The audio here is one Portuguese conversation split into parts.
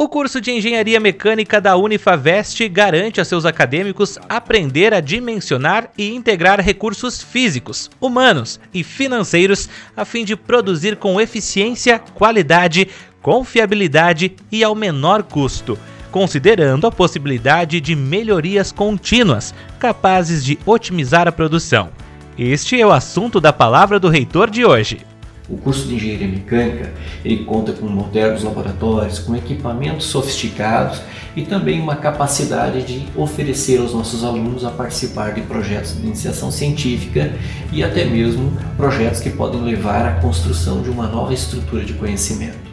O curso de Engenharia Mecânica da Unifavest garante a seus acadêmicos aprender a dimensionar e integrar recursos físicos, humanos e financeiros a fim de produzir com eficiência, qualidade, confiabilidade e ao menor custo, considerando a possibilidade de melhorias contínuas capazes de otimizar a produção. Este é o assunto da palavra do reitor de hoje. O curso de Engenharia Mecânica ele conta com modernos laboratórios, com equipamentos sofisticados e também uma capacidade de oferecer aos nossos alunos a participar de projetos de iniciação científica e até mesmo projetos que podem levar à construção de uma nova estrutura de conhecimento.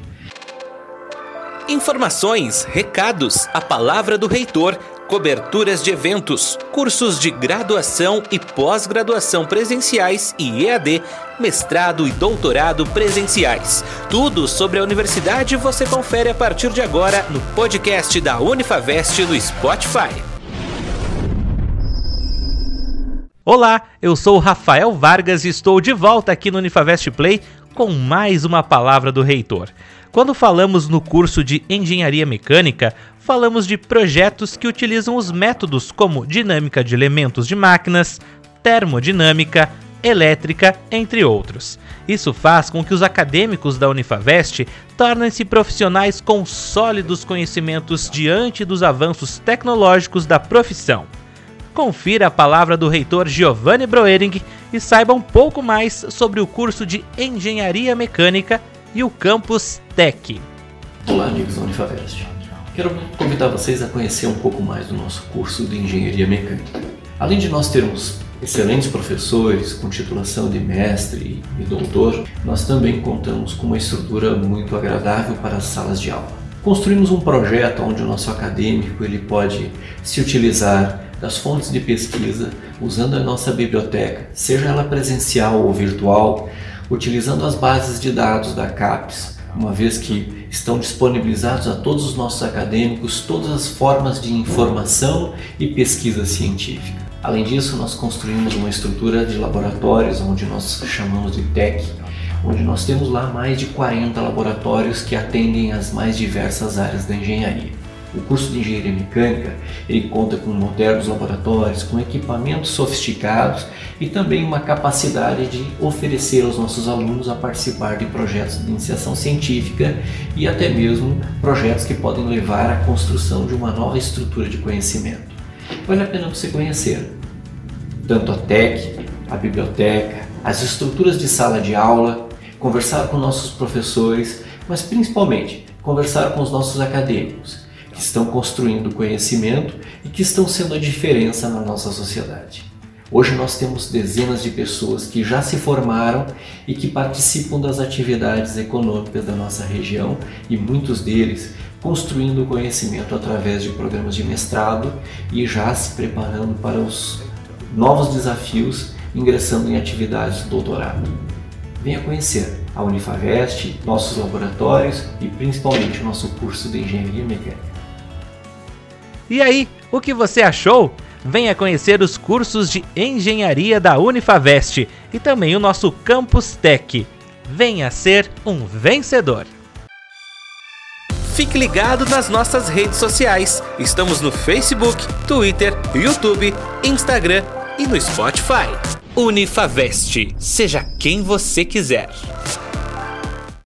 Informações, recados, a palavra do reitor coberturas de eventos, cursos de graduação e pós-graduação presenciais e EAD, mestrado e doutorado presenciais. Tudo sobre a universidade você confere a partir de agora no podcast da Unifavest no Spotify. Olá, eu sou Rafael Vargas e estou de volta aqui no Unifavest Play com mais uma palavra do reitor. Quando falamos no curso de Engenharia Mecânica, falamos de projetos que utilizam os métodos como dinâmica de elementos de máquinas, termodinâmica, elétrica, entre outros. Isso faz com que os acadêmicos da Unifavest tornem-se profissionais com sólidos conhecimentos diante dos avanços tecnológicos da profissão. Confira a palavra do reitor Giovanni Broering e saiba um pouco mais sobre o curso de Engenharia Mecânica e o Campus Tech. Olá, amigos da Unifavest. Quero convidar vocês a conhecer um pouco mais do nosso curso de Engenharia Mecânica. Além de nós termos excelentes professores com titulação de mestre e doutor, nós também contamos com uma estrutura muito agradável para as salas de aula. Construímos um projeto onde o nosso acadêmico ele pode se utilizar das fontes de pesquisa usando a nossa biblioteca, seja ela presencial ou virtual, utilizando as bases de dados da CAPES, uma vez que estão disponibilizados a todos os nossos acadêmicos todas as formas de informação e pesquisa científica. Além disso, nós construímos uma estrutura de laboratórios, onde nós chamamos de TEC, onde nós temos lá mais de 40 laboratórios que atendem as mais diversas áreas da engenharia. O curso de Engenharia Mecânica ele conta com modernos laboratórios, com equipamentos sofisticados e também uma capacidade de oferecer aos nossos alunos a participar de projetos de iniciação científica e até mesmo projetos que podem levar à construção de uma nova estrutura de conhecimento. Vale a pena você conhecer tanto a TEC, a biblioteca, as estruturas de sala de aula, conversar com nossos professores, mas principalmente conversar com os nossos acadêmicos que estão construindo conhecimento e que estão sendo a diferença na nossa sociedade. Hoje nós temos dezenas de pessoas que já se formaram e que participam das atividades econômicas da nossa região e muitos deles construindo conhecimento através de programas de mestrado e já se preparando para os novos desafios ingressando em atividades de doutorado. Venha conhecer a Unifavest, nossos laboratórios e principalmente o nosso curso de Engenharia Mecânica. E aí, o que você achou? Venha conhecer os cursos de engenharia da Unifavest e também o nosso Campus Tech. Venha ser um vencedor. Fique ligado nas nossas redes sociais. Estamos no Facebook, Twitter, YouTube, Instagram e no Spotify. Unifavest. Seja quem você quiser.